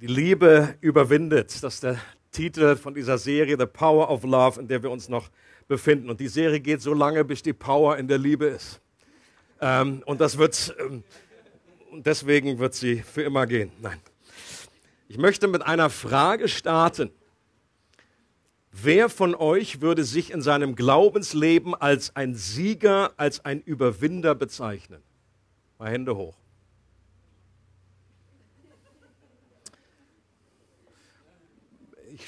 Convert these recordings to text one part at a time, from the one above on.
Die Liebe überwindet. Das ist der Titel von dieser Serie, The Power of Love, in der wir uns noch befinden. Und die Serie geht so lange, bis die Power in der Liebe ist. Ähm, und das wird, ähm, deswegen wird sie für immer gehen. Nein. Ich möchte mit einer Frage starten. Wer von euch würde sich in seinem Glaubensleben als ein Sieger, als ein Überwinder bezeichnen? Mal Hände hoch.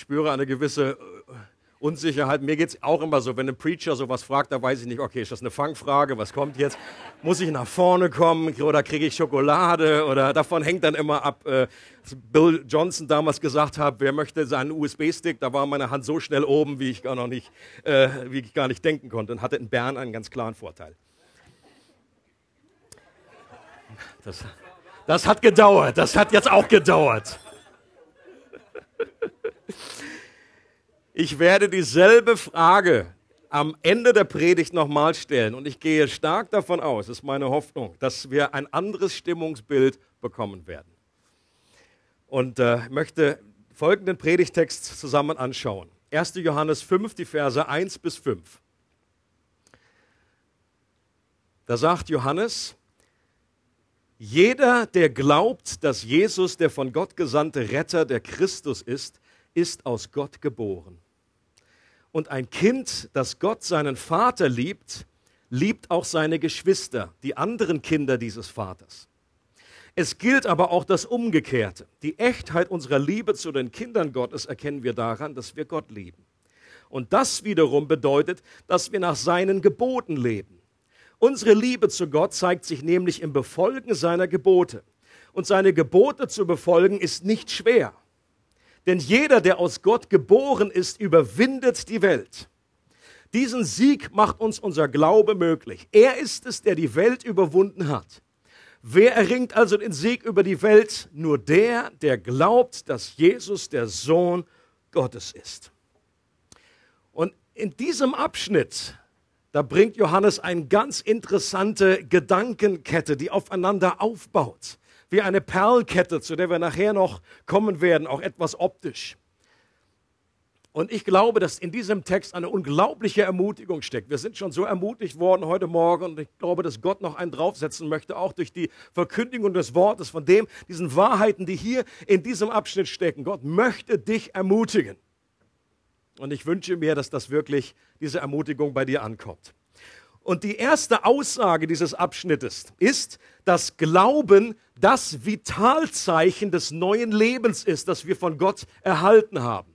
Spüre eine gewisse äh, Unsicherheit. Mir geht es auch immer so, wenn ein Preacher sowas fragt, da weiß ich nicht, okay, ist das eine Fangfrage, was kommt jetzt? Muss ich nach vorne kommen oder kriege ich Schokolade? Oder davon hängt dann immer ab, äh, Bill Johnson damals gesagt hat, wer möchte seinen USB-Stick? Da war meine Hand so schnell oben, wie ich gar noch nicht, äh, wie ich gar nicht denken konnte und hatte in Bern einen ganz klaren Vorteil. Das, das hat gedauert, das hat jetzt auch gedauert. Ich werde dieselbe Frage am Ende der Predigt nochmal stellen und ich gehe stark davon aus, das ist meine Hoffnung, dass wir ein anderes Stimmungsbild bekommen werden. Und äh, möchte folgenden Predigtext zusammen anschauen. 1. Johannes 5, die Verse 1 bis 5. Da sagt Johannes, jeder, der glaubt, dass Jesus der von Gott gesandte Retter, der Christus ist, ist aus Gott geboren. Und ein Kind, das Gott seinen Vater liebt, liebt auch seine Geschwister, die anderen Kinder dieses Vaters. Es gilt aber auch das Umgekehrte. Die Echtheit unserer Liebe zu den Kindern Gottes erkennen wir daran, dass wir Gott lieben. Und das wiederum bedeutet, dass wir nach seinen Geboten leben. Unsere Liebe zu Gott zeigt sich nämlich im Befolgen seiner Gebote. Und seine Gebote zu befolgen ist nicht schwer. Denn jeder, der aus Gott geboren ist, überwindet die Welt. Diesen Sieg macht uns unser Glaube möglich. Er ist es, der die Welt überwunden hat. Wer erringt also den Sieg über die Welt? Nur der, der glaubt, dass Jesus der Sohn Gottes ist. Und in diesem Abschnitt, da bringt Johannes eine ganz interessante Gedankenkette, die aufeinander aufbaut wie eine Perlkette, zu der wir nachher noch kommen werden, auch etwas optisch. Und ich glaube, dass in diesem Text eine unglaubliche Ermutigung steckt. Wir sind schon so ermutigt worden heute Morgen und ich glaube, dass Gott noch einen draufsetzen möchte, auch durch die Verkündigung des Wortes, von dem, diesen Wahrheiten, die hier in diesem Abschnitt stecken. Gott möchte dich ermutigen. Und ich wünsche mir, dass das wirklich, diese Ermutigung bei dir ankommt. Und die erste Aussage dieses Abschnittes ist, dass Glauben das Vitalzeichen des neuen Lebens ist, das wir von Gott erhalten haben.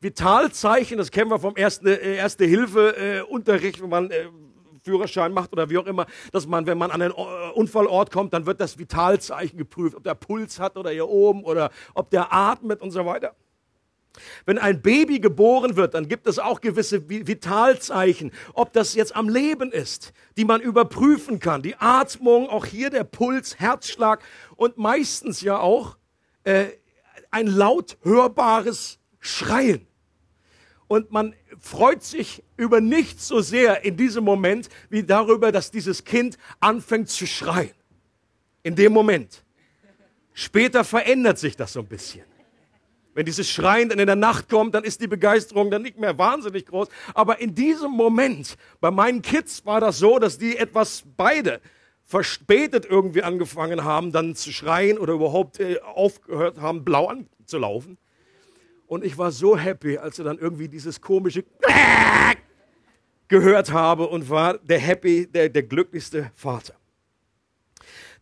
Vitalzeichen, das kennen wir vom Erste, äh, Erste Hilfe äh, wenn man äh, Führerschein macht oder wie auch immer, dass man, wenn man an einen äh, Unfallort kommt, dann wird das Vitalzeichen geprüft, ob der Puls hat oder hier oben oder ob der atmet und so weiter. Wenn ein Baby geboren wird, dann gibt es auch gewisse Vitalzeichen, ob das jetzt am Leben ist, die man überprüfen kann. Die Atmung, auch hier der Puls, Herzschlag und meistens ja auch äh, ein laut hörbares Schreien. Und man freut sich über nichts so sehr in diesem Moment wie darüber, dass dieses Kind anfängt zu schreien. In dem Moment. Später verändert sich das so ein bisschen. Wenn dieses Schreien dann in der Nacht kommt, dann ist die Begeisterung dann nicht mehr wahnsinnig groß. Aber in diesem Moment, bei meinen Kids war das so, dass die etwas beide verspätet irgendwie angefangen haben, dann zu schreien oder überhaupt äh, aufgehört haben, blau anzulaufen. Und ich war so happy, als er dann irgendwie dieses komische gehört habe und war der happy, der, der glücklichste Vater.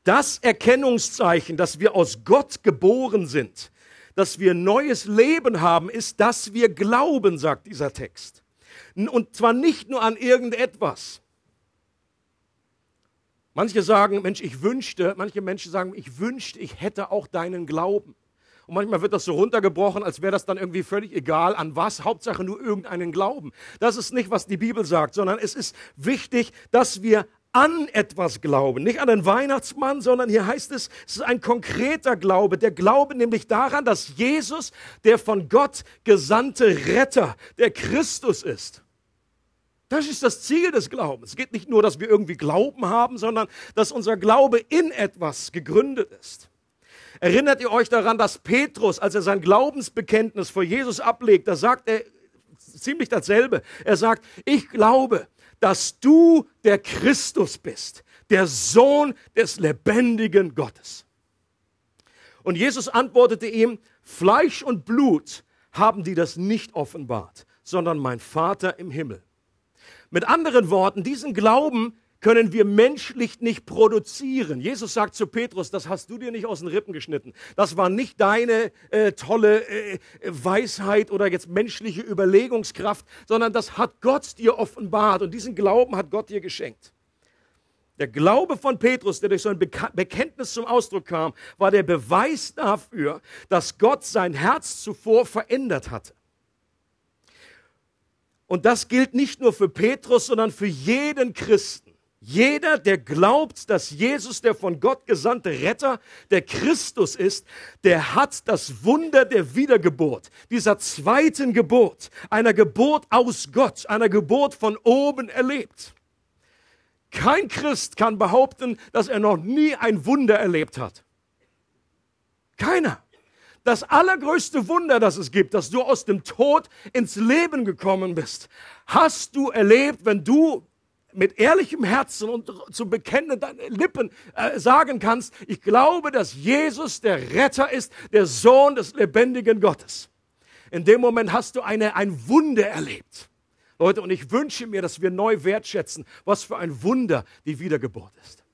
Das Erkennungszeichen, dass wir aus Gott geboren sind, dass wir neues Leben haben, ist, dass wir glauben, sagt dieser Text. Und zwar nicht nur an irgendetwas. Manche sagen, Mensch, ich wünschte, manche Menschen sagen, ich wünschte, ich hätte auch deinen Glauben. Und manchmal wird das so runtergebrochen, als wäre das dann irgendwie völlig egal, an was, Hauptsache nur irgendeinen Glauben. Das ist nicht, was die Bibel sagt, sondern es ist wichtig, dass wir an etwas glauben. Nicht an den Weihnachtsmann, sondern hier heißt es, es ist ein konkreter Glaube. Der Glaube nämlich daran, dass Jesus der von Gott gesandte Retter, der Christus ist. Das ist das Ziel des Glaubens. Es geht nicht nur, dass wir irgendwie Glauben haben, sondern dass unser Glaube in etwas gegründet ist. Erinnert ihr euch daran, dass Petrus, als er sein Glaubensbekenntnis vor Jesus ablegt, da sagt er ziemlich dasselbe. Er sagt, ich glaube, dass du der Christus bist, der Sohn des lebendigen Gottes. Und Jesus antwortete ihm, Fleisch und Blut haben die das nicht offenbart, sondern mein Vater im Himmel. Mit anderen Worten, diesen Glauben können wir menschlich nicht produzieren. Jesus sagt zu Petrus, das hast du dir nicht aus den Rippen geschnitten. Das war nicht deine äh, tolle äh, Weisheit oder jetzt menschliche Überlegungskraft, sondern das hat Gott dir offenbart und diesen Glauben hat Gott dir geschenkt. Der Glaube von Petrus, der durch so ein Bekenntnis zum Ausdruck kam, war der Beweis dafür, dass Gott sein Herz zuvor verändert hatte. Und das gilt nicht nur für Petrus, sondern für jeden Christen. Jeder, der glaubt, dass Jesus der von Gott gesandte Retter, der Christus ist, der hat das Wunder der Wiedergeburt, dieser zweiten Geburt, einer Geburt aus Gott, einer Geburt von oben erlebt. Kein Christ kann behaupten, dass er noch nie ein Wunder erlebt hat. Keiner. Das allergrößte Wunder, das es gibt, dass du aus dem Tod ins Leben gekommen bist, hast du erlebt, wenn du mit ehrlichem Herzen und zu bekennen deinen Lippen äh, sagen kannst, ich glaube, dass Jesus der Retter ist, der Sohn des lebendigen Gottes. In dem Moment hast du eine, ein Wunder erlebt. Leute, und ich wünsche mir, dass wir neu wertschätzen, was für ein Wunder die Wiedergeburt ist.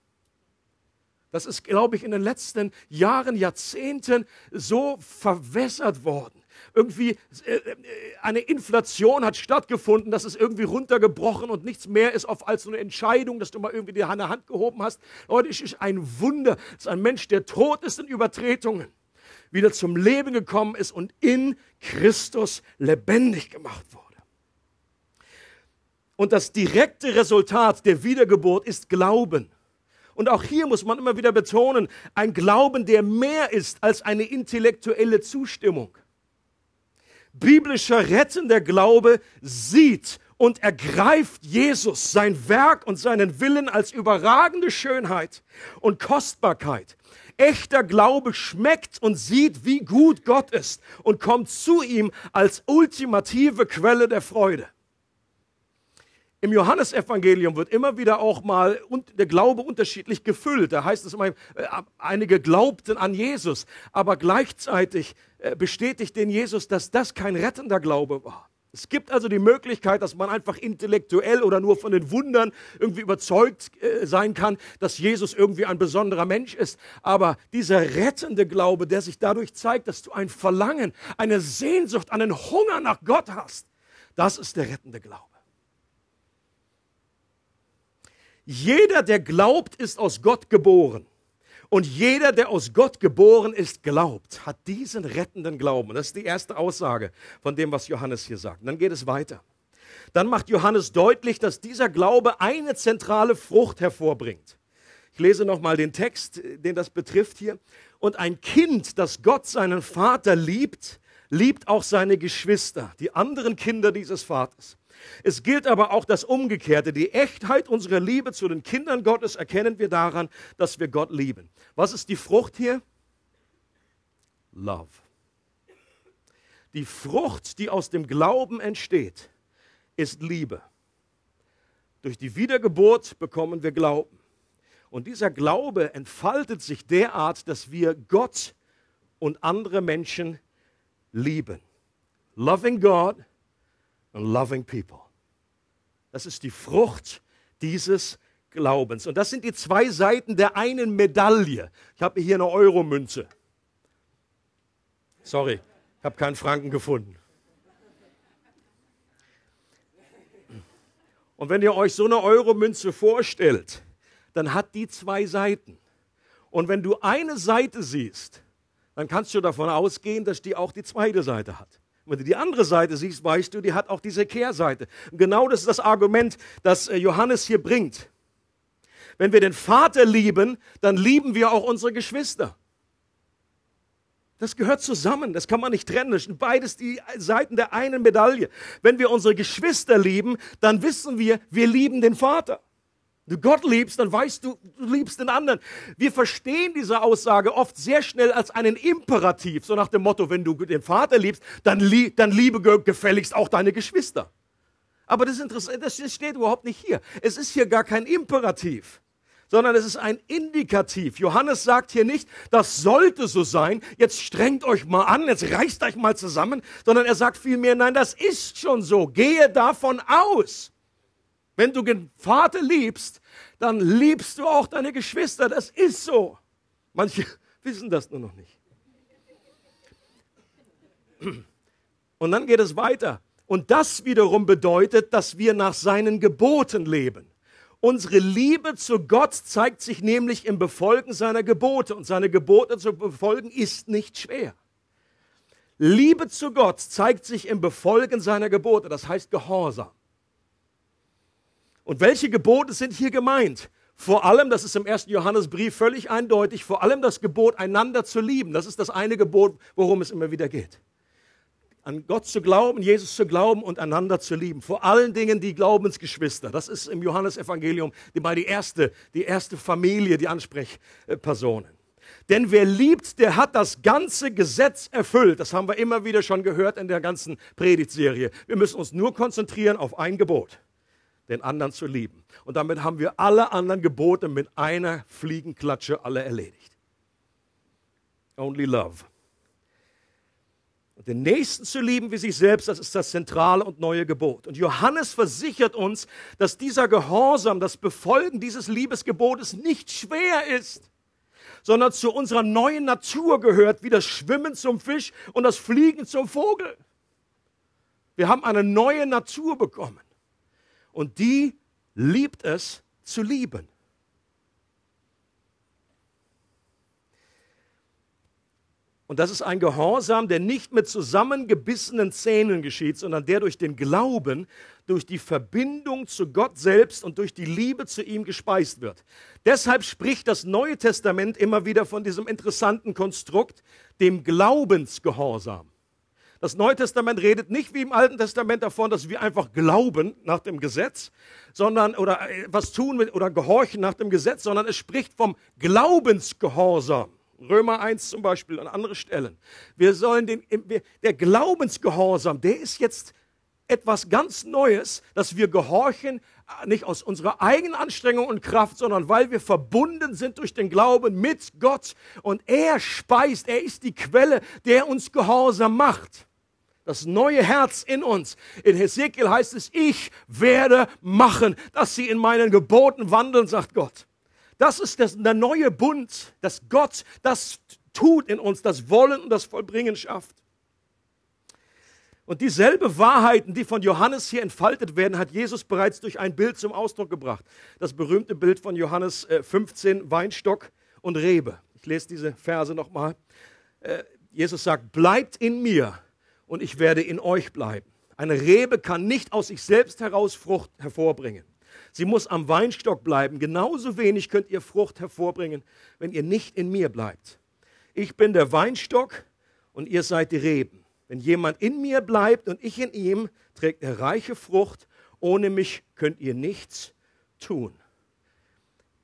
Das ist, glaube ich, in den letzten Jahren, Jahrzehnten so verwässert worden. Irgendwie äh, äh, eine Inflation hat stattgefunden, das ist irgendwie runtergebrochen und nichts mehr ist auf als so eine Entscheidung, dass du mal irgendwie die Hand gehoben hast. Leute, es ist ein Wunder, dass ein Mensch, der tot ist in Übertretungen, wieder zum Leben gekommen ist und in Christus lebendig gemacht wurde. Und das direkte Resultat der Wiedergeburt ist Glauben. Und auch hier muss man immer wieder betonen, ein Glauben, der mehr ist als eine intellektuelle Zustimmung. Biblischer rettender Glaube sieht und ergreift Jesus, sein Werk und seinen Willen als überragende Schönheit und Kostbarkeit. Echter Glaube schmeckt und sieht, wie gut Gott ist und kommt zu ihm als ultimative Quelle der Freude. Im Johannesevangelium wird immer wieder auch mal der Glaube unterschiedlich gefüllt. Da heißt es immer, äh, einige glaubten an Jesus, aber gleichzeitig äh, bestätigt den Jesus, dass das kein rettender Glaube war. Es gibt also die Möglichkeit, dass man einfach intellektuell oder nur von den Wundern irgendwie überzeugt äh, sein kann, dass Jesus irgendwie ein besonderer Mensch ist. Aber dieser rettende Glaube, der sich dadurch zeigt, dass du ein Verlangen, eine Sehnsucht, einen Hunger nach Gott hast, das ist der rettende Glaube. Jeder, der glaubt, ist aus Gott geboren. Und jeder, der aus Gott geboren ist, glaubt, hat diesen rettenden Glauben. Das ist die erste Aussage von dem, was Johannes hier sagt. Und dann geht es weiter. Dann macht Johannes deutlich, dass dieser Glaube eine zentrale Frucht hervorbringt. Ich lese nochmal den Text, den das betrifft hier. Und ein Kind, das Gott seinen Vater liebt, liebt auch seine Geschwister, die anderen Kinder dieses Vaters. Es gilt aber auch das Umgekehrte. Die Echtheit unserer Liebe zu den Kindern Gottes erkennen wir daran, dass wir Gott lieben. Was ist die Frucht hier? Love. Die Frucht, die aus dem Glauben entsteht, ist Liebe. Durch die Wiedergeburt bekommen wir Glauben. Und dieser Glaube entfaltet sich derart, dass wir Gott und andere Menschen lieben. Loving God and loving people. Das ist die Frucht dieses Glaubens. Und das sind die zwei Seiten der einen Medaille. Ich habe hier eine Euromünze. Sorry, ich habe keinen Franken gefunden. Und wenn ihr euch so eine Euromünze vorstellt, dann hat die zwei Seiten. Und wenn du eine Seite siehst, dann kannst du davon ausgehen, dass die auch die zweite Seite hat. Wenn du die andere Seite siehst, weißt du, die hat auch diese Kehrseite. Und genau das ist das Argument, das äh, Johannes hier bringt. Wenn wir den Vater lieben, dann lieben wir auch unsere Geschwister. Das gehört zusammen, das kann man nicht trennen. Das sind beides die Seiten der einen Medaille. Wenn wir unsere Geschwister lieben, dann wissen wir, wir lieben den Vater. Du Gott liebst, dann weißt du, du liebst den anderen. Wir verstehen diese Aussage oft sehr schnell als einen Imperativ, so nach dem Motto, wenn du den Vater liebst, dann, lieb, dann liebe gefälligst auch deine Geschwister. Aber das, ist interessant, das steht überhaupt nicht hier. Es ist hier gar kein Imperativ, sondern es ist ein Indikativ. Johannes sagt hier nicht, das sollte so sein, jetzt strengt euch mal an, jetzt reißt euch mal zusammen, sondern er sagt vielmehr, nein, das ist schon so. Gehe davon aus. Wenn du den Vater liebst, dann liebst du auch deine Geschwister. Das ist so. Manche wissen das nur noch nicht. Und dann geht es weiter. Und das wiederum bedeutet, dass wir nach seinen Geboten leben. Unsere Liebe zu Gott zeigt sich nämlich im Befolgen seiner Gebote. Und seine Gebote zu befolgen ist nicht schwer. Liebe zu Gott zeigt sich im Befolgen seiner Gebote, das heißt Gehorsam. Und welche Gebote sind hier gemeint? Vor allem, das ist im ersten Johannesbrief völlig eindeutig, vor allem das Gebot, einander zu lieben. Das ist das eine Gebot, worum es immer wieder geht. An Gott zu glauben, Jesus zu glauben und einander zu lieben. Vor allen Dingen die Glaubensgeschwister. Das ist im Johannesevangelium die, die, erste, die erste Familie, die Ansprechpersonen. Denn wer liebt, der hat das ganze Gesetz erfüllt. Das haben wir immer wieder schon gehört in der ganzen Predigtserie. Wir müssen uns nur konzentrieren auf ein Gebot den anderen zu lieben. Und damit haben wir alle anderen Gebote mit einer Fliegenklatsche alle erledigt. Only love. Und den Nächsten zu lieben wie sich selbst, das ist das zentrale und neue Gebot. Und Johannes versichert uns, dass dieser Gehorsam, das Befolgen dieses Liebesgebotes nicht schwer ist, sondern zu unserer neuen Natur gehört, wie das Schwimmen zum Fisch und das Fliegen zum Vogel. Wir haben eine neue Natur bekommen und die liebt es zu lieben. Und das ist ein Gehorsam, der nicht mit zusammengebissenen Zähnen geschieht, sondern der durch den Glauben, durch die Verbindung zu Gott selbst und durch die Liebe zu ihm gespeist wird. Deshalb spricht das Neue Testament immer wieder von diesem interessanten Konstrukt, dem Glaubensgehorsam. Das Neue Testament redet nicht wie im Alten Testament davon, dass wir einfach glauben nach dem Gesetz, sondern oder äh, was tun oder gehorchen nach dem Gesetz, sondern es spricht vom Glaubensgehorsam. Römer 1 zum Beispiel an andere Stellen. Wir sollen den, der Glaubensgehorsam, der ist jetzt etwas ganz Neues, dass wir gehorchen, äh, nicht aus unserer eigenen Anstrengung und Kraft, sondern weil wir verbunden sind durch den Glauben mit Gott und er speist, er ist die Quelle, der uns gehorsam macht das neue Herz in uns. In Hesekiel heißt es, ich werde machen, dass sie in meinen Geboten wandeln, sagt Gott. Das ist das, der neue Bund, dass Gott das tut in uns, das Wollen und das Vollbringen schafft. Und dieselbe Wahrheiten, die von Johannes hier entfaltet werden, hat Jesus bereits durch ein Bild zum Ausdruck gebracht. Das berühmte Bild von Johannes 15, äh, Weinstock und Rebe. Ich lese diese Verse nochmal. Äh, Jesus sagt, bleibt in mir und ich werde in euch bleiben. Eine Rebe kann nicht aus sich selbst heraus Frucht hervorbringen. Sie muss am Weinstock bleiben. Genauso wenig könnt ihr Frucht hervorbringen, wenn ihr nicht in mir bleibt. Ich bin der Weinstock und ihr seid die Reben. Wenn jemand in mir bleibt und ich in ihm, trägt er reiche Frucht. Ohne mich könnt ihr nichts tun.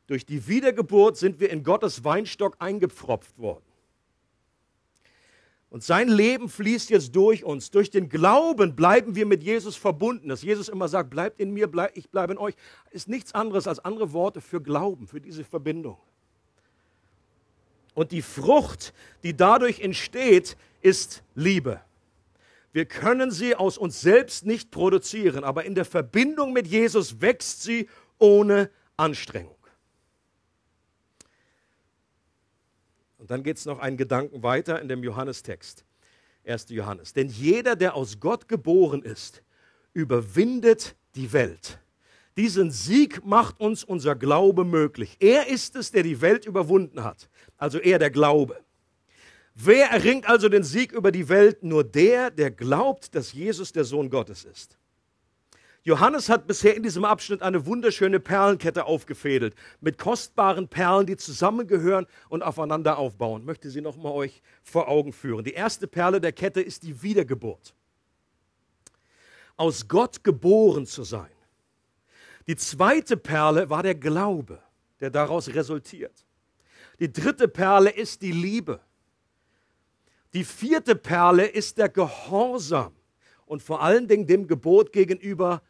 Durch die Wiedergeburt sind wir in Gottes Weinstock eingepfropft worden. Und sein Leben fließt jetzt durch uns. Durch den Glauben bleiben wir mit Jesus verbunden. Dass Jesus immer sagt, bleibt in mir, bleib, ich bleibe in euch, ist nichts anderes als andere Worte für Glauben, für diese Verbindung. Und die Frucht, die dadurch entsteht, ist Liebe. Wir können sie aus uns selbst nicht produzieren, aber in der Verbindung mit Jesus wächst sie ohne Anstrengung. Und dann geht es noch einen Gedanken weiter in dem Johannestext. 1. Johannes. Denn jeder, der aus Gott geboren ist, überwindet die Welt. Diesen Sieg macht uns unser Glaube möglich. Er ist es, der die Welt überwunden hat. Also er der Glaube. Wer erringt also den Sieg über die Welt? Nur der, der glaubt, dass Jesus der Sohn Gottes ist. Johannes hat bisher in diesem Abschnitt eine wunderschöne Perlenkette aufgefädelt mit kostbaren Perlen, die zusammengehören und aufeinander aufbauen. Ich möchte sie noch mal euch vor Augen führen. Die erste Perle der Kette ist die Wiedergeburt. Aus Gott geboren zu sein. Die zweite Perle war der Glaube, der daraus resultiert. Die dritte Perle ist die Liebe. Die vierte Perle ist der Gehorsam und vor allen Dingen dem Gebot gegenüber,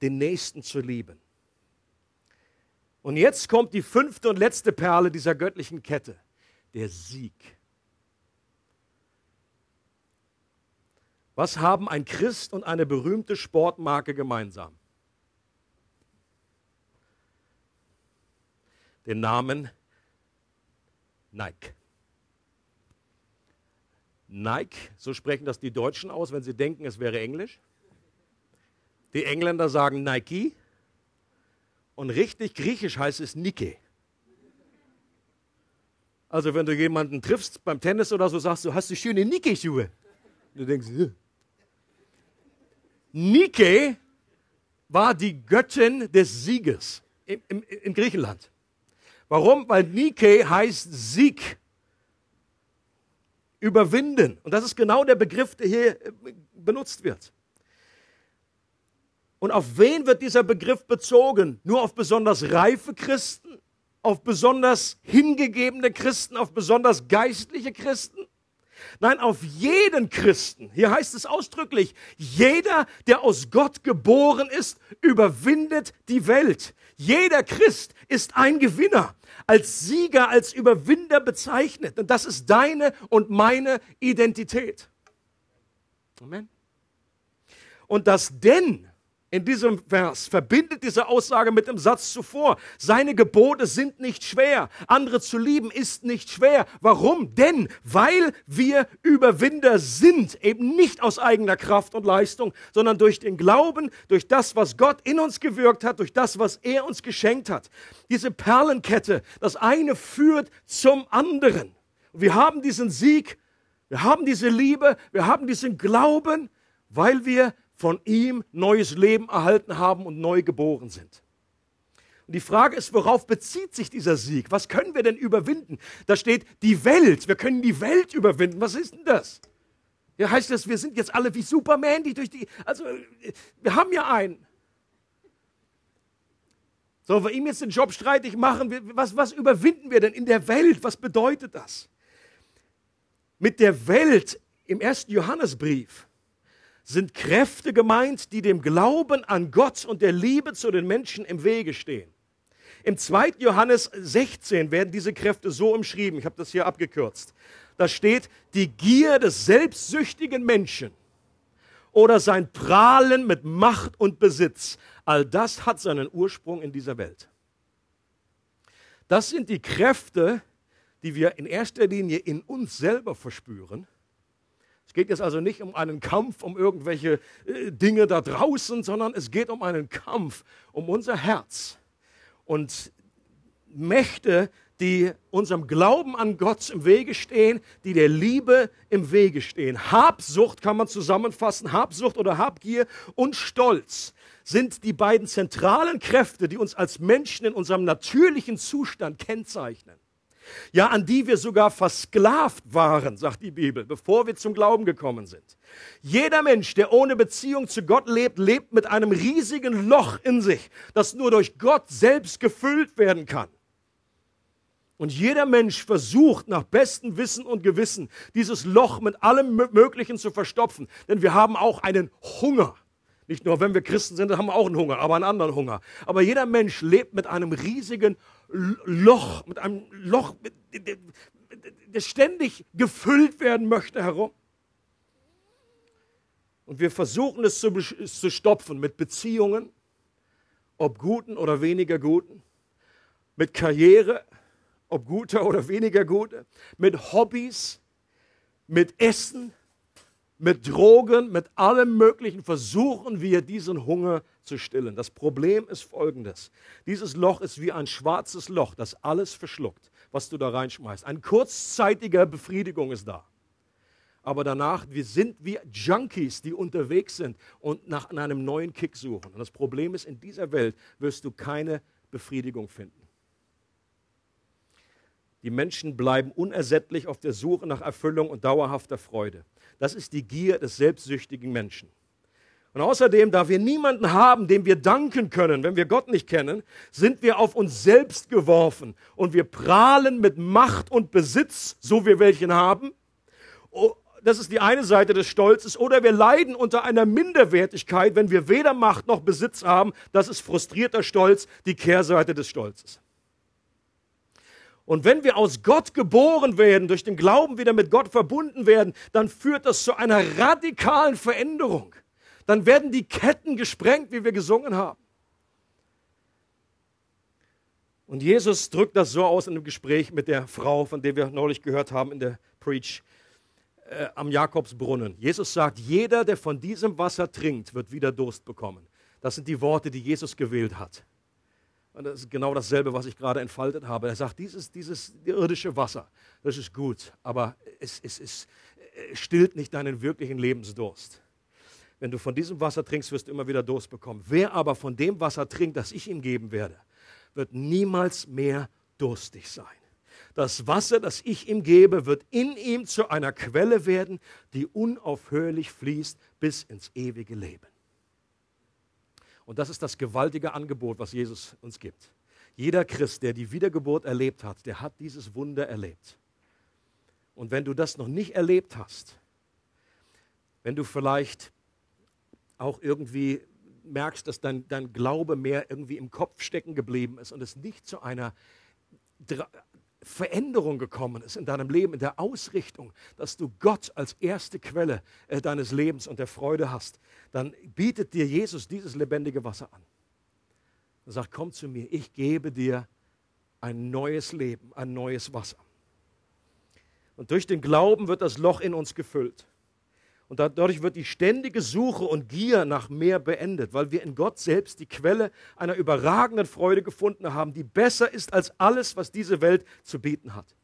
den Nächsten zu lieben. Und jetzt kommt die fünfte und letzte Perle dieser göttlichen Kette, der Sieg. Was haben ein Christ und eine berühmte Sportmarke gemeinsam? Den Namen Nike. Nike, so sprechen das die Deutschen aus, wenn sie denken, es wäre Englisch. Die Engländer sagen Nike und richtig griechisch heißt es Nike. Also wenn du jemanden triffst beim Tennis oder so, sagst du, hast du schöne Nike-Schuhe? Du denkst, Ugh. Nike war die Göttin des Sieges in, in, in Griechenland. Warum? Weil Nike heißt Sieg überwinden. Und das ist genau der Begriff, der hier äh, benutzt wird. Und auf wen wird dieser Begriff bezogen? Nur auf besonders reife Christen? Auf besonders hingegebene Christen? Auf besonders geistliche Christen? Nein, auf jeden Christen. Hier heißt es ausdrücklich, jeder, der aus Gott geboren ist, überwindet die Welt. Jeder Christ ist ein Gewinner als Sieger, als Überwinder bezeichnet. Und das ist deine und meine Identität. Amen. Und das denn in diesem Vers verbindet diese Aussage mit dem Satz zuvor. Seine Gebote sind nicht schwer. Andere zu lieben ist nicht schwer. Warum? Denn weil wir Überwinder sind, eben nicht aus eigener Kraft und Leistung, sondern durch den Glauben, durch das, was Gott in uns gewirkt hat, durch das, was er uns geschenkt hat. Diese Perlenkette, das eine führt zum anderen. Wir haben diesen Sieg, wir haben diese Liebe, wir haben diesen Glauben, weil wir von ihm neues Leben erhalten haben und neu geboren sind. Und die Frage ist, worauf bezieht sich dieser Sieg? Was können wir denn überwinden? Da steht die Welt. Wir können die Welt überwinden. Was ist denn das? Ja, heißt das, wir sind jetzt alle wie Superman, die durch die. Also, wir haben ja einen. Sollen wir ihm jetzt den Job streitig machen? Was, was überwinden wir denn in der Welt? Was bedeutet das? Mit der Welt im ersten Johannesbrief sind Kräfte gemeint, die dem Glauben an Gott und der Liebe zu den Menschen im Wege stehen. Im 2. Johannes 16 werden diese Kräfte so umschrieben, ich habe das hier abgekürzt. Da steht, die Gier des selbstsüchtigen Menschen oder sein Prahlen mit Macht und Besitz, all das hat seinen Ursprung in dieser Welt. Das sind die Kräfte, die wir in erster Linie in uns selber verspüren geht jetzt also nicht um einen Kampf um irgendwelche äh, Dinge da draußen, sondern es geht um einen Kampf um unser Herz. Und Mächte, die unserem Glauben an Gott im Wege stehen, die der Liebe im Wege stehen. Habsucht kann man zusammenfassen, Habsucht oder Habgier und Stolz sind die beiden zentralen Kräfte, die uns als Menschen in unserem natürlichen Zustand kennzeichnen ja an die wir sogar versklavt waren, sagt die Bibel, bevor wir zum Glauben gekommen sind. Jeder Mensch, der ohne Beziehung zu Gott lebt, lebt mit einem riesigen Loch in sich, das nur durch Gott selbst gefüllt werden kann. Und jeder Mensch versucht nach bestem Wissen und Gewissen, dieses Loch mit allem Möglichen zu verstopfen. Denn wir haben auch einen Hunger. Nicht nur, wenn wir Christen sind, haben wir auch einen Hunger, aber einen anderen Hunger. Aber jeder Mensch lebt mit einem riesigen Loch, mit einem Loch, das ständig gefüllt werden möchte herum. Und wir versuchen es zu, zu stopfen mit Beziehungen, ob guten oder weniger guten, mit Karriere, ob guter oder weniger gute, mit Hobbys, mit Essen, mit Drogen, mit allem Möglichen versuchen wir diesen Hunger zu stillen. Das Problem ist folgendes. Dieses Loch ist wie ein schwarzes Loch, das alles verschluckt, was du da reinschmeißt. Eine kurzzeitige Befriedigung ist da. Aber danach, wir sind wie Junkies, die unterwegs sind und nach einem neuen Kick suchen. Und das Problem ist, in dieser Welt wirst du keine Befriedigung finden. Die Menschen bleiben unersättlich auf der Suche nach Erfüllung und dauerhafter Freude. Das ist die Gier des selbstsüchtigen Menschen. Und außerdem, da wir niemanden haben, dem wir danken können, wenn wir Gott nicht kennen, sind wir auf uns selbst geworfen und wir prahlen mit Macht und Besitz, so wir welchen haben. Oh, das ist die eine Seite des Stolzes. Oder wir leiden unter einer Minderwertigkeit, wenn wir weder Macht noch Besitz haben. Das ist frustrierter Stolz, die Kehrseite des Stolzes. Und wenn wir aus Gott geboren werden, durch den Glauben wieder mit Gott verbunden werden, dann führt das zu einer radikalen Veränderung. Dann werden die Ketten gesprengt, wie wir gesungen haben. Und Jesus drückt das so aus in einem Gespräch mit der Frau, von der wir neulich gehört haben in der Preach äh, am Jakobsbrunnen. Jesus sagt, jeder, der von diesem Wasser trinkt, wird wieder Durst bekommen. Das sind die Worte, die Jesus gewählt hat. Und das ist genau dasselbe, was ich gerade entfaltet habe. Er sagt, dieses, dieses irdische Wasser, das ist gut, aber es, es, es stillt nicht deinen wirklichen Lebensdurst. Wenn du von diesem Wasser trinkst, wirst du immer wieder Durst bekommen. Wer aber von dem Wasser trinkt, das ich ihm geben werde, wird niemals mehr durstig sein. Das Wasser, das ich ihm gebe, wird in ihm zu einer Quelle werden, die unaufhörlich fließt bis ins ewige Leben. Und das ist das gewaltige Angebot, was Jesus uns gibt. Jeder Christ, der die Wiedergeburt erlebt hat, der hat dieses Wunder erlebt. Und wenn du das noch nicht erlebt hast, wenn du vielleicht auch irgendwie merkst, dass dein, dein Glaube mehr irgendwie im Kopf stecken geblieben ist und es nicht zu einer Veränderung gekommen ist in deinem Leben, in der Ausrichtung, dass du Gott als erste Quelle äh, deines Lebens und der Freude hast, dann bietet dir Jesus dieses lebendige Wasser an. Er sagt, komm zu mir, ich gebe dir ein neues Leben, ein neues Wasser. Und durch den Glauben wird das Loch in uns gefüllt. Und dadurch wird die ständige Suche und Gier nach mehr beendet, weil wir in Gott selbst die Quelle einer überragenden Freude gefunden haben, die besser ist als alles, was diese Welt zu bieten hat.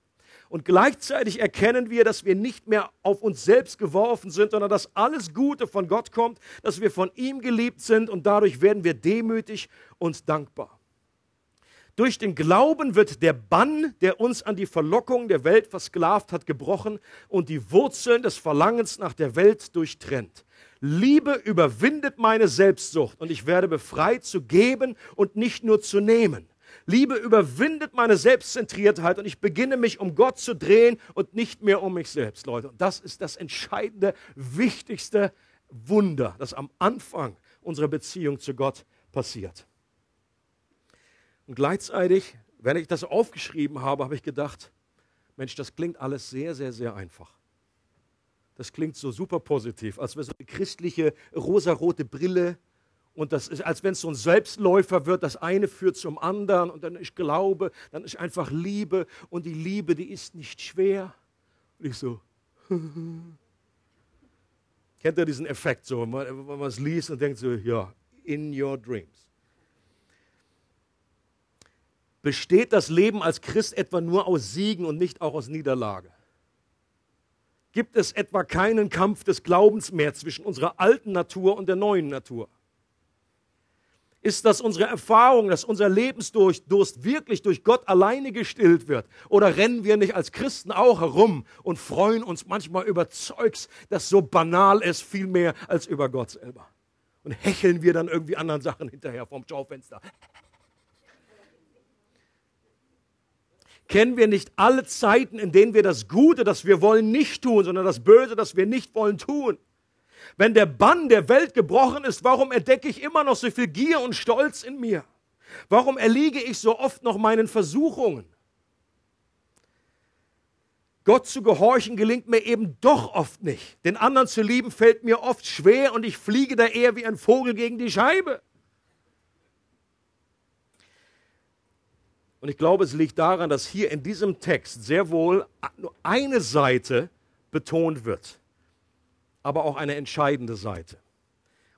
Und gleichzeitig erkennen wir, dass wir nicht mehr auf uns selbst geworfen sind, sondern dass alles Gute von Gott kommt, dass wir von ihm geliebt sind und dadurch werden wir demütig und dankbar. Durch den Glauben wird der Bann, der uns an die Verlockung der Welt versklavt hat, gebrochen und die Wurzeln des Verlangens nach der Welt durchtrennt. Liebe überwindet meine Selbstsucht und ich werde befreit zu geben und nicht nur zu nehmen. Liebe überwindet meine Selbstzentriertheit und ich beginne mich um Gott zu drehen und nicht mehr um mich selbst, Leute. Und das ist das entscheidende, wichtigste Wunder, das am Anfang unserer Beziehung zu Gott passiert. Und gleichzeitig, wenn ich das aufgeschrieben habe, habe ich gedacht, Mensch, das klingt alles sehr, sehr, sehr einfach. Das klingt so super positiv, als wäre so eine christliche rosarote Brille und das ist, als wenn es so ein Selbstläufer wird, das eine führt zum anderen und dann ist Glaube, dann ist einfach Liebe und die Liebe, die ist nicht schwer. Und ich so, kennt ihr diesen Effekt so, wenn man es liest und denkt so, ja, in your dreams. Besteht das Leben als Christ etwa nur aus Siegen und nicht auch aus Niederlage? Gibt es etwa keinen Kampf des Glaubens mehr zwischen unserer alten Natur und der neuen Natur? Ist das unsere Erfahrung, dass unser Lebensdurst wirklich durch Gott alleine gestillt wird? Oder rennen wir nicht als Christen auch herum und freuen uns manchmal über Zeugs, das so banal ist, viel mehr als über Gott selber? Und hecheln wir dann irgendwie anderen Sachen hinterher vom Schaufenster? Kennen wir nicht alle Zeiten, in denen wir das Gute, das wir wollen, nicht tun, sondern das Böse, das wir nicht wollen, tun. Wenn der Bann der Welt gebrochen ist, warum entdecke ich immer noch so viel Gier und Stolz in mir? Warum erliege ich so oft noch meinen Versuchungen? Gott zu gehorchen gelingt mir eben doch oft nicht. Den anderen zu lieben fällt mir oft schwer und ich fliege da eher wie ein Vogel gegen die Scheibe. Und ich glaube, es liegt daran, dass hier in diesem Text sehr wohl nur eine Seite betont wird, aber auch eine entscheidende Seite.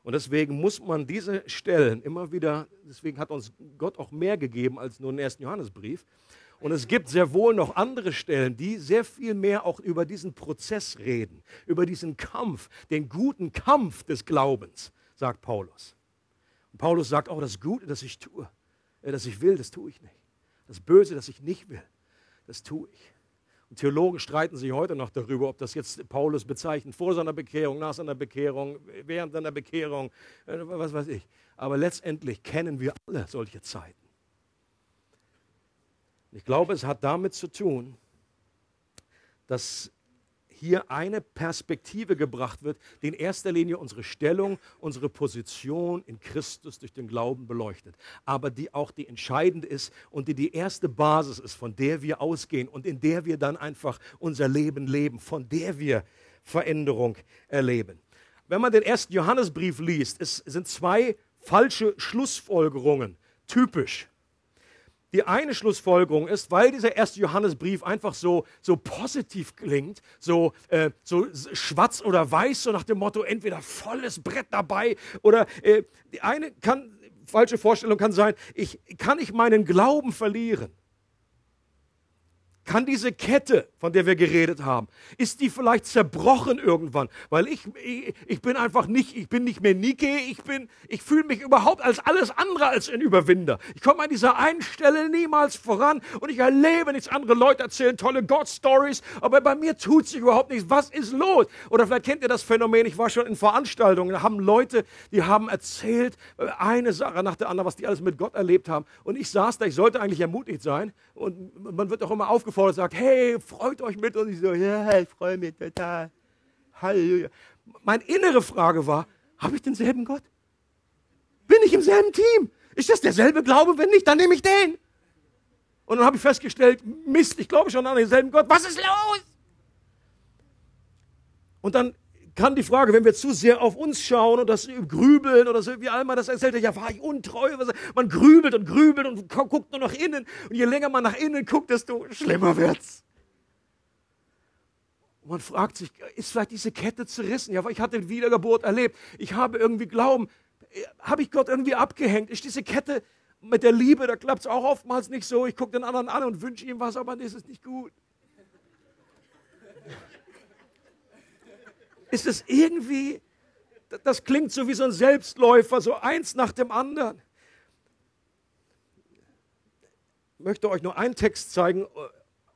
Und deswegen muss man diese Stellen immer wieder, deswegen hat uns Gott auch mehr gegeben als nur den ersten Johannesbrief. Und es gibt sehr wohl noch andere Stellen, die sehr viel mehr auch über diesen Prozess reden, über diesen Kampf, den guten Kampf des Glaubens, sagt Paulus. Und Paulus sagt auch, das Gute, das ich tue, äh, das ich will, das tue ich nicht. Das Böse, das ich nicht will, das tue ich. Und Theologen streiten sich heute noch darüber, ob das jetzt Paulus bezeichnet, vor seiner Bekehrung, nach seiner Bekehrung, während seiner Bekehrung, äh, was weiß ich. Aber letztendlich kennen wir alle solche Zeiten. Ich glaube, es hat damit zu tun, dass hier eine Perspektive gebracht wird, die in erster Linie unsere Stellung, unsere Position in Christus durch den Glauben beleuchtet, aber die auch die entscheidende ist und die die erste Basis ist, von der wir ausgehen und in der wir dann einfach unser Leben leben, von der wir Veränderung erleben. Wenn man den ersten Johannesbrief liest, es sind zwei falsche Schlussfolgerungen typisch. Die eine Schlussfolgerung ist, weil dieser erste Johannesbrief einfach so, so positiv klingt, so, äh, so schwarz oder weiß, so nach dem Motto, entweder volles Brett dabei oder äh, die eine kann, falsche Vorstellung kann sein, ich kann ich meinen Glauben verlieren. Kann diese Kette, von der wir geredet haben, ist die vielleicht zerbrochen irgendwann? Weil ich, ich, ich bin einfach nicht, ich bin nicht mehr Nike, ich bin, ich fühle mich überhaupt als alles andere als ein Überwinder. Ich komme an dieser einen Stelle niemals voran und ich erlebe nichts. Andere Leute erzählen tolle God-Stories, aber bei mir tut sich überhaupt nichts. Was ist los? Oder vielleicht kennt ihr das Phänomen, ich war schon in Veranstaltungen, da haben Leute, die haben erzählt, äh, eine Sache nach der anderen, was die alles mit Gott erlebt haben. Und ich saß da, ich sollte eigentlich ermutigt sein und man wird auch immer aufgefordert, vorne sagt, hey, freut euch mit. Und ich so, ja, ich freue mich total. Halleluja. Meine innere Frage war, habe ich denselben Gott? Bin ich im selben Team? Ist das derselbe Glaube? Wenn nicht, dann nehme ich den. Und dann habe ich festgestellt, Mist, ich glaube schon an denselben Gott. Was ist los? Und dann kann die Frage, wenn wir zu sehr auf uns schauen und das grübeln oder so, wie Alma das erzählt hat, ja, war ich untreu? Man grübelt und grübelt und guckt nur nach innen. Und je länger man nach innen guckt, desto schlimmer wird's. Und man fragt sich, ist vielleicht diese Kette zerrissen? Ja, weil ich hatte Wiedergeburt erlebt. Ich habe irgendwie Glauben. Habe ich Gott irgendwie abgehängt? Ist diese Kette mit der Liebe, da klappt es auch oftmals nicht so. Ich gucke den anderen an und wünsche ihm was, aber das ist nicht gut. Ist es irgendwie, das klingt so wie so ein Selbstläufer, so eins nach dem anderen. Ich möchte euch nur einen Text zeigen, äh,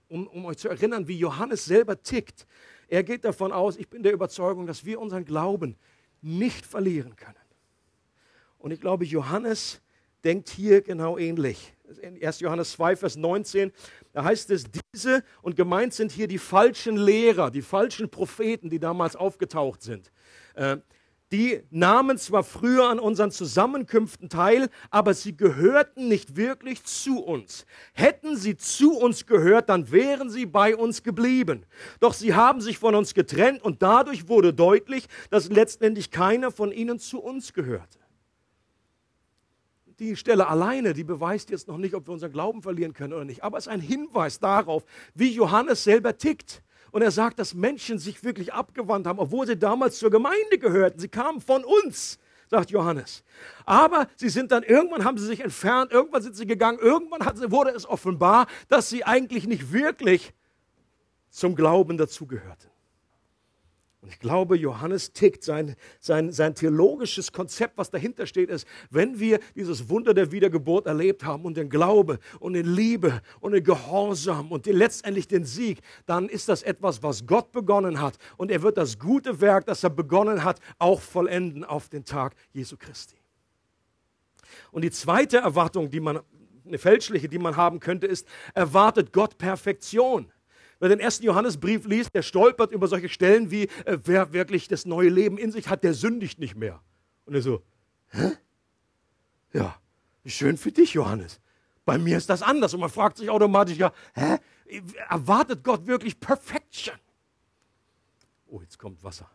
um, um euch zu erinnern, wie Johannes selber tickt. Er geht davon aus, ich bin der Überzeugung, dass wir unseren Glauben nicht verlieren können. Und ich glaube, Johannes denkt hier genau ähnlich. 1. Johannes 2, Vers 19, da heißt es, diese und gemeint sind hier die falschen Lehrer, die falschen Propheten, die damals aufgetaucht sind. Äh, die nahmen zwar früher an unseren Zusammenkünften teil, aber sie gehörten nicht wirklich zu uns. Hätten sie zu uns gehört, dann wären sie bei uns geblieben. Doch sie haben sich von uns getrennt und dadurch wurde deutlich, dass letztendlich keiner von ihnen zu uns gehörte die Stelle alleine, die beweist jetzt noch nicht, ob wir unseren Glauben verlieren können oder nicht. Aber es ist ein Hinweis darauf, wie Johannes selber tickt. Und er sagt, dass Menschen sich wirklich abgewandt haben, obwohl sie damals zur Gemeinde gehörten. Sie kamen von uns, sagt Johannes. Aber sie sind dann, irgendwann haben sie sich entfernt, irgendwann sind sie gegangen, irgendwann wurde es offenbar, dass sie eigentlich nicht wirklich zum Glauben dazugehörten. Und ich glaube, Johannes tickt sein, sein, sein theologisches Konzept, was dahinter steht, ist, wenn wir dieses Wunder der Wiedergeburt erlebt haben und den Glaube und den Liebe und den Gehorsam und den, letztendlich den Sieg, dann ist das etwas, was Gott begonnen hat. Und er wird das gute Werk, das er begonnen hat, auch vollenden auf den Tag Jesu Christi. Und die zweite Erwartung, die man, eine fälschliche, die man haben könnte, ist, erwartet Gott Perfektion. Wer den ersten Johannesbrief liest, der stolpert über solche Stellen wie, äh, wer wirklich das neue Leben in sich hat, der sündigt nicht mehr. Und er so, hä? Ja, schön für dich, Johannes. Bei mir ist das anders. Und man fragt sich automatisch, ja, hä? Erwartet Gott wirklich Perfection? Oh, jetzt kommt Wasser.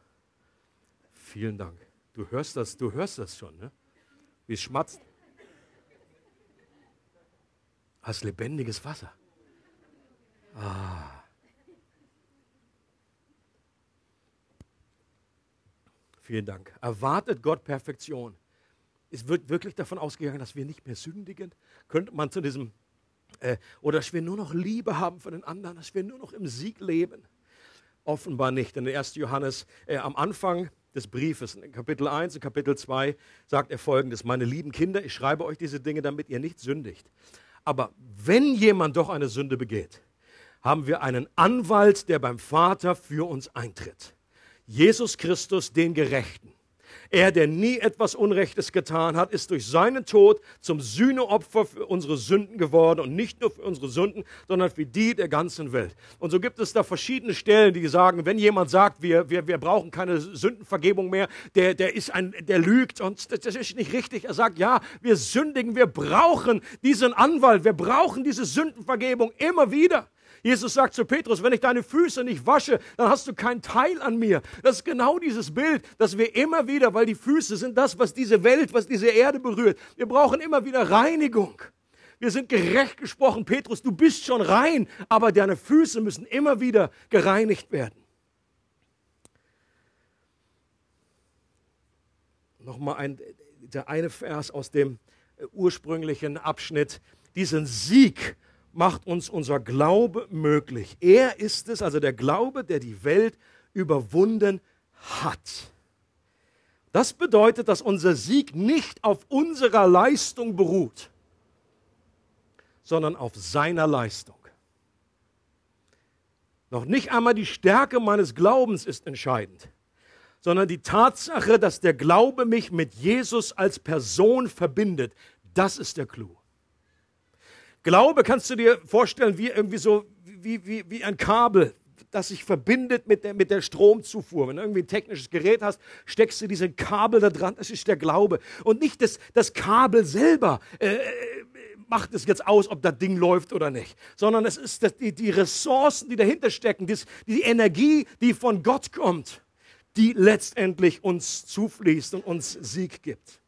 Vielen Dank. Du hörst das, du hörst das schon, ne? Wie es schmatzt. Hast lebendiges Wasser. Ah. Vielen Dank. Erwartet Gott Perfektion. Es wird wirklich davon ausgegangen, dass wir nicht mehr sündigen. Könnte man zu diesem, äh, oder dass wir nur noch Liebe haben für den anderen, dass wir nur noch im Sieg leben. Offenbar nicht. In 1. Johannes äh, am Anfang des Briefes, in Kapitel 1 und Kapitel 2, sagt er folgendes: Meine lieben Kinder, ich schreibe euch diese Dinge, damit ihr nicht sündigt. Aber wenn jemand doch eine Sünde begeht, haben wir einen Anwalt, der beim Vater für uns eintritt. Jesus Christus, den Gerechten. Er, der nie etwas Unrechtes getan hat, ist durch seinen Tod zum Sühneopfer für unsere Sünden geworden und nicht nur für unsere Sünden, sondern für die der ganzen Welt. Und so gibt es da verschiedene Stellen, die sagen, wenn jemand sagt, wir, wir, wir brauchen keine Sündenvergebung mehr, der, der ist ein, der lügt und das ist nicht richtig. Er sagt, ja, wir sündigen, wir brauchen diesen Anwalt, wir brauchen diese Sündenvergebung immer wieder. Jesus sagt zu Petrus, wenn ich deine Füße nicht wasche, dann hast du keinen Teil an mir. Das ist genau dieses Bild, dass wir immer wieder, weil die Füße sind das, was diese Welt, was diese Erde berührt. Wir brauchen immer wieder Reinigung. Wir sind gerecht gesprochen. Petrus, du bist schon rein, aber deine Füße müssen immer wieder gereinigt werden. Nochmal ein, der eine Vers aus dem ursprünglichen Abschnitt. Diesen Sieg macht uns unser Glaube möglich. Er ist es, also der Glaube, der die Welt überwunden hat. Das bedeutet, dass unser Sieg nicht auf unserer Leistung beruht, sondern auf seiner Leistung. Noch nicht einmal die Stärke meines Glaubens ist entscheidend, sondern die Tatsache, dass der Glaube mich mit Jesus als Person verbindet. Das ist der Clou. Glaube kannst du dir vorstellen wie irgendwie so, wie, wie, wie ein Kabel, das sich verbindet mit der, mit der Stromzufuhr. Wenn du irgendwie ein technisches Gerät hast, steckst du diesen Kabel da dran, das ist der Glaube. Und nicht das, das Kabel selber äh, macht es jetzt aus, ob das Ding läuft oder nicht, sondern es ist das, die, die Ressourcen, die dahinter stecken, die, die Energie, die von Gott kommt, die letztendlich uns zufließt und uns Sieg gibt.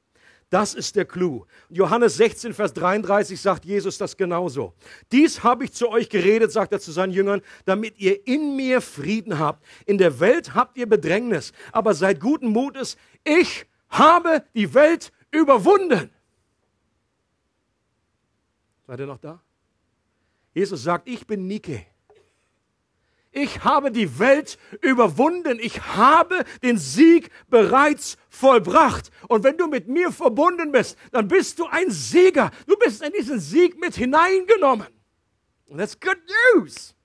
Das ist der Clou. Johannes 16, Vers 33 sagt Jesus das genauso. Dies habe ich zu euch geredet, sagt er zu seinen Jüngern, damit ihr in mir Frieden habt. In der Welt habt ihr Bedrängnis, aber seid guten Mutes. Ich habe die Welt überwunden. Seid ihr noch da? Jesus sagt, ich bin Nike. Ich habe die Welt überwunden. Ich habe den Sieg bereits vollbracht. Und wenn du mit mir verbunden bist, dann bist du ein Sieger. Du bist in diesen Sieg mit hineingenommen. Und that's good news.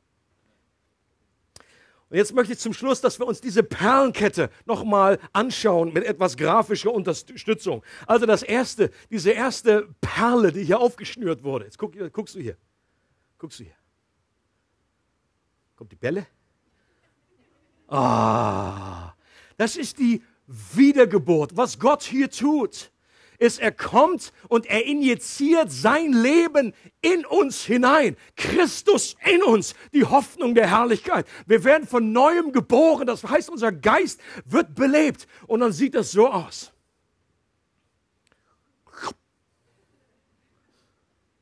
Und jetzt möchte ich zum Schluss, dass wir uns diese Perlenkette nochmal anschauen mit etwas grafischer Unterstützung. Also das erste, diese erste Perle, die hier aufgeschnürt wurde. Jetzt guck, guckst du hier. Guckst du hier. Kommt die Bälle? Ah, das ist die Wiedergeburt. Was Gott hier tut, ist, er kommt und er injiziert sein Leben in uns hinein. Christus in uns, die Hoffnung der Herrlichkeit. Wir werden von neuem geboren. Das heißt, unser Geist wird belebt. Und dann sieht das so aus.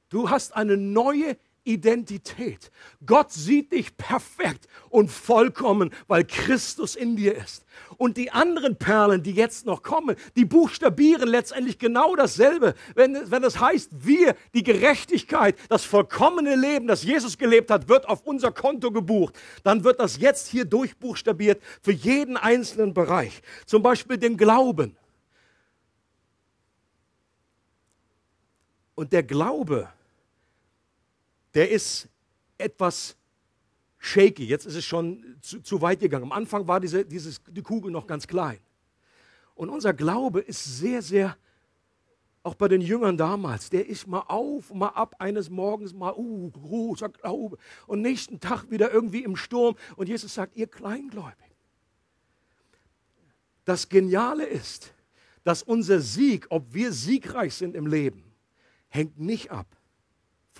Du hast eine neue Identität. Gott sieht dich perfekt und vollkommen, weil Christus in dir ist. Und die anderen Perlen, die jetzt noch kommen, die buchstabieren letztendlich genau dasselbe. Wenn, wenn das heißt, wir, die Gerechtigkeit, das vollkommene Leben, das Jesus gelebt hat, wird auf unser Konto gebucht, dann wird das jetzt hier durchbuchstabiert für jeden einzelnen Bereich. Zum Beispiel den Glauben. Und der Glaube, der ist etwas shaky. Jetzt ist es schon zu, zu weit gegangen. Am Anfang war diese, dieses, die Kugel noch ganz klein. Und unser Glaube ist sehr, sehr, auch bei den Jüngern damals, der ist mal auf, mal ab, eines Morgens mal, uh, großer Glaube. Und nächsten Tag wieder irgendwie im Sturm. Und Jesus sagt, ihr Kleingläubig. Das Geniale ist, dass unser Sieg, ob wir siegreich sind im Leben, hängt nicht ab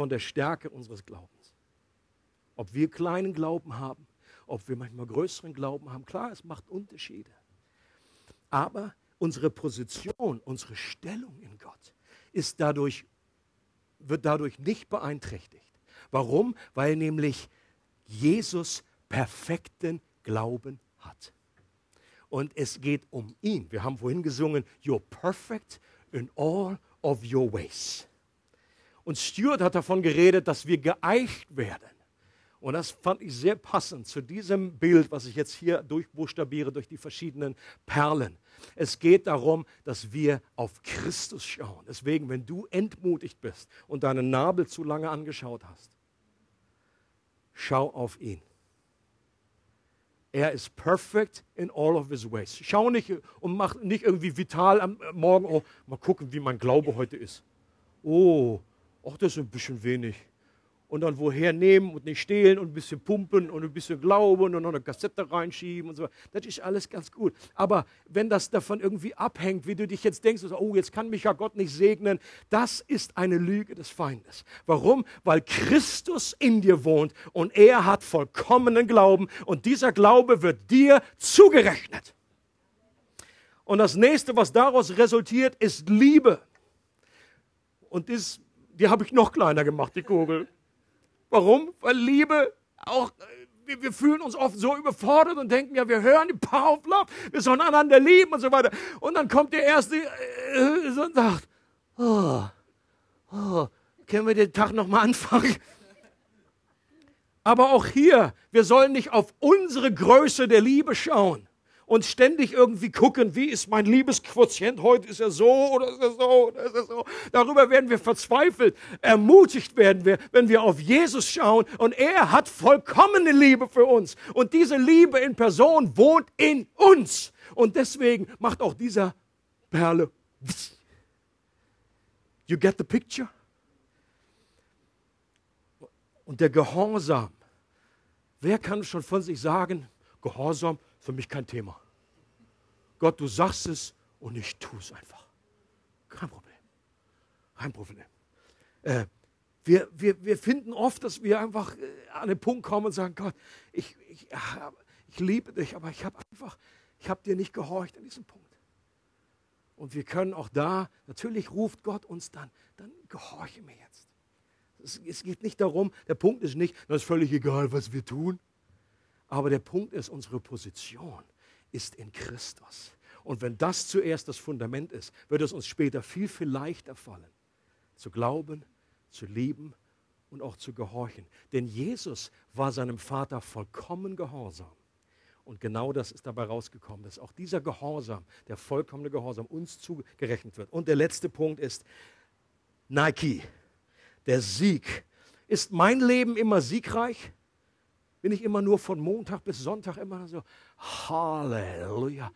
von der Stärke unseres Glaubens. Ob wir kleinen Glauben haben, ob wir manchmal größeren Glauben haben, klar, es macht Unterschiede. Aber unsere Position, unsere Stellung in Gott ist dadurch, wird dadurch nicht beeinträchtigt. Warum? Weil nämlich Jesus perfekten Glauben hat. Und es geht um ihn. Wir haben vorhin gesungen, You're perfect in all of your ways. Und Stuart hat davon geredet, dass wir geeicht werden. Und das fand ich sehr passend zu diesem Bild, was ich jetzt hier durchbuchstabiere durch die verschiedenen Perlen. Es geht darum, dass wir auf Christus schauen. Deswegen, wenn du entmutigt bist und deinen Nabel zu lange angeschaut hast, Schau auf ihn. Er ist perfect in all of his ways. Schau nicht und mach nicht irgendwie vital am Morgen, oh, mal gucken, wie mein Glaube heute ist. Oh, ach, das ist ein bisschen wenig und dann woher nehmen und nicht stehlen und ein bisschen pumpen und ein bisschen glauben und noch eine Kassette reinschieben und so. Das ist alles ganz gut. Aber wenn das davon irgendwie abhängt, wie du dich jetzt denkst, oh, jetzt kann mich ja Gott nicht segnen, das ist eine Lüge des Feindes. Warum? Weil Christus in dir wohnt und er hat vollkommenen Glauben und dieser Glaube wird dir zugerechnet. Und das nächste, was daraus resultiert, ist Liebe. Und das, die habe ich noch kleiner gemacht, die Kugel. Warum? Weil Liebe auch, wir, wir, fühlen uns oft so überfordert und denken, ja, wir hören die Power of Love, wir sollen einander lieben und so weiter. Und dann kommt der Erste äh, und sagt, oh, oh, können wir den Tag nochmal anfangen? Aber auch hier, wir sollen nicht auf unsere Größe der Liebe schauen und ständig irgendwie gucken, wie ist mein Liebesquotient, heute ist er so oder ist er so oder ist er so. Darüber werden wir verzweifelt. Ermutigt werden wir, wenn wir auf Jesus schauen und er hat vollkommene Liebe für uns. Und diese Liebe in Person wohnt in uns. Und deswegen macht auch dieser Perle. You get the picture? Und der Gehorsam. Wer kann schon von sich sagen, Gehorsam, für mich kein Thema. Gott, du sagst es und ich tue es einfach. Kein Problem. Kein Problem. Äh, wir, wir, wir finden oft, dass wir einfach äh, an den Punkt kommen und sagen, Gott, ich, ich, ich liebe dich, aber ich habe einfach, ich habe dir nicht gehorcht an diesem Punkt. Und wir können auch da, natürlich ruft Gott uns dann, dann gehorche mir jetzt. Es, es geht nicht darum, der Punkt ist nicht, das ist völlig egal, was wir tun. Aber der Punkt ist, unsere Position ist in Christus. Und wenn das zuerst das Fundament ist, wird es uns später viel, viel leichter fallen, zu glauben, zu lieben und auch zu gehorchen. Denn Jesus war seinem Vater vollkommen gehorsam. Und genau das ist dabei rausgekommen, dass auch dieser Gehorsam, der vollkommene Gehorsam, uns zugerechnet wird. Und der letzte Punkt ist Nike, der Sieg. Ist mein Leben immer siegreich? bin ich immer nur von Montag bis Sonntag immer so, Halleluja,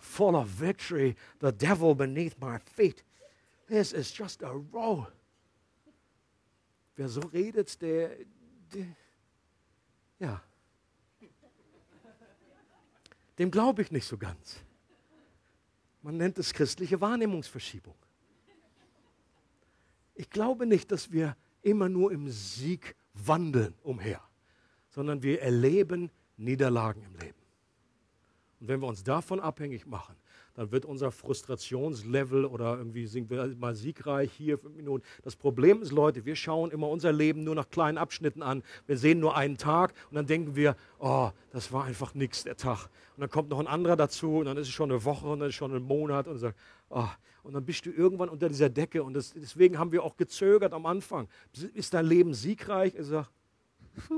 full of victory, the devil beneath my feet. This is just a roll. Wer so redet, der, der ja, dem glaube ich nicht so ganz. Man nennt es christliche Wahrnehmungsverschiebung. Ich glaube nicht, dass wir immer nur im Sieg wandeln umher sondern wir erleben Niederlagen im Leben. Und wenn wir uns davon abhängig machen, dann wird unser Frustrationslevel oder irgendwie sind wir mal siegreich hier fünf Minuten. Das Problem ist, Leute, wir schauen immer unser Leben nur nach kleinen Abschnitten an. Wir sehen nur einen Tag und dann denken wir, oh, das war einfach nichts, der Tag. Und dann kommt noch ein anderer dazu und dann ist es schon eine Woche und dann ist schon ein Monat und, sagt, oh, und dann bist du irgendwann unter dieser Decke und das, deswegen haben wir auch gezögert am Anfang. Ist dein Leben siegreich? Ich sage,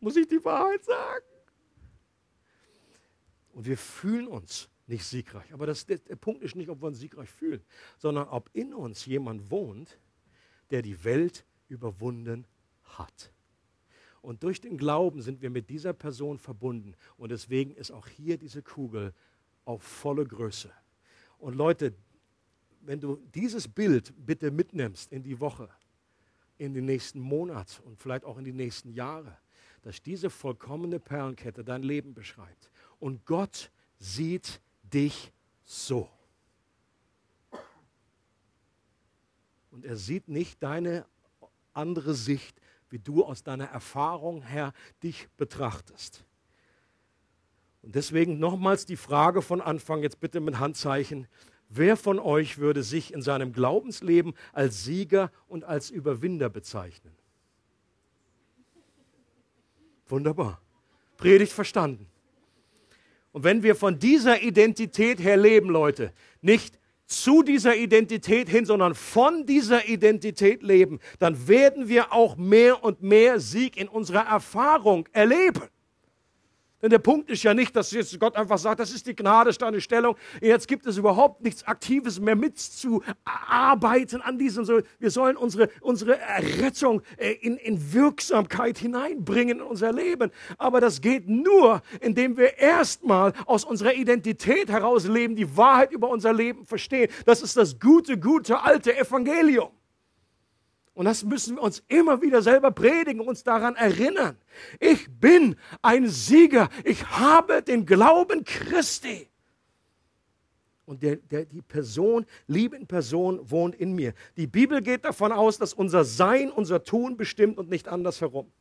muss ich die Wahrheit sagen? Und wir fühlen uns nicht siegreich. Aber das, der, der Punkt ist nicht, ob wir uns siegreich fühlen, sondern ob in uns jemand wohnt, der die Welt überwunden hat. Und durch den Glauben sind wir mit dieser Person verbunden. Und deswegen ist auch hier diese Kugel auf volle Größe. Und Leute, wenn du dieses Bild bitte mitnimmst in die Woche, in den nächsten Monat und vielleicht auch in die nächsten Jahre, dass diese vollkommene Perlenkette dein Leben beschreibt. Und Gott sieht dich so. Und er sieht nicht deine andere Sicht, wie du aus deiner Erfahrung her dich betrachtest. Und deswegen nochmals die Frage von Anfang, jetzt bitte mit Handzeichen. Wer von euch würde sich in seinem Glaubensleben als Sieger und als Überwinder bezeichnen? Wunderbar. Predigt verstanden. Und wenn wir von dieser Identität her leben, Leute, nicht zu dieser Identität hin, sondern von dieser Identität leben, dann werden wir auch mehr und mehr Sieg in unserer Erfahrung erleben. Denn der Punkt ist ja nicht, dass jetzt Gott einfach sagt, das ist die Gnade, ist deine Stellung. Jetzt gibt es überhaupt nichts Aktives mehr mitzuarbeiten an diesem. Wir sollen unsere, unsere Errettung äh, in, in Wirksamkeit hineinbringen in unser Leben. Aber das geht nur, indem wir erstmal aus unserer Identität heraus leben, die Wahrheit über unser Leben verstehen. Das ist das gute, gute alte Evangelium. Und das müssen wir uns immer wieder selber predigen, uns daran erinnern. Ich bin ein Sieger. Ich habe den Glauben Christi. Und der, der, die Person, liebende Person, wohnt in mir. Die Bibel geht davon aus, dass unser Sein, unser Tun bestimmt und nicht andersherum.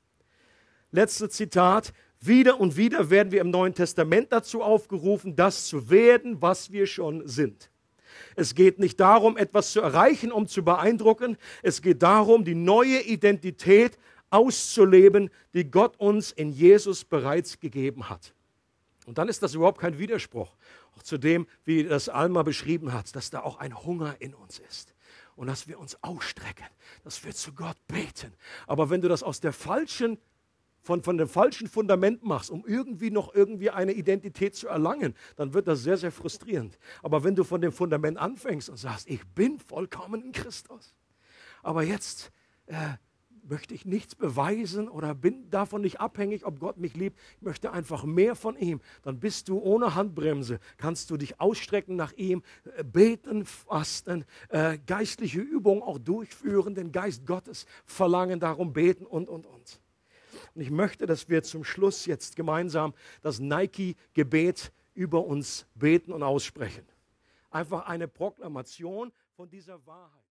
Letztes Zitat. Wieder und wieder werden wir im Neuen Testament dazu aufgerufen, das zu werden, was wir schon sind. Es geht nicht darum, etwas zu erreichen, um zu beeindrucken. Es geht darum, die neue Identität auszuleben, die Gott uns in Jesus bereits gegeben hat. Und dann ist das überhaupt kein Widerspruch. Auch zu dem, wie das Alma beschrieben hat, dass da auch ein Hunger in uns ist. Und dass wir uns ausstrecken, dass wir zu Gott beten. Aber wenn du das aus der falschen von, von dem falschen Fundament machst, um irgendwie noch irgendwie eine Identität zu erlangen, dann wird das sehr, sehr frustrierend. Aber wenn du von dem Fundament anfängst und sagst, ich bin vollkommen in Christus, aber jetzt äh, möchte ich nichts beweisen oder bin davon nicht abhängig, ob Gott mich liebt, ich möchte einfach mehr von ihm, dann bist du ohne Handbremse, kannst du dich ausstrecken nach ihm, äh, beten, fasten, äh, geistliche Übungen auch durchführen, den Geist Gottes verlangen, darum beten und, und, und. Und ich möchte, dass wir zum Schluss jetzt gemeinsam das Nike-Gebet über uns beten und aussprechen. Einfach eine Proklamation von dieser Wahrheit.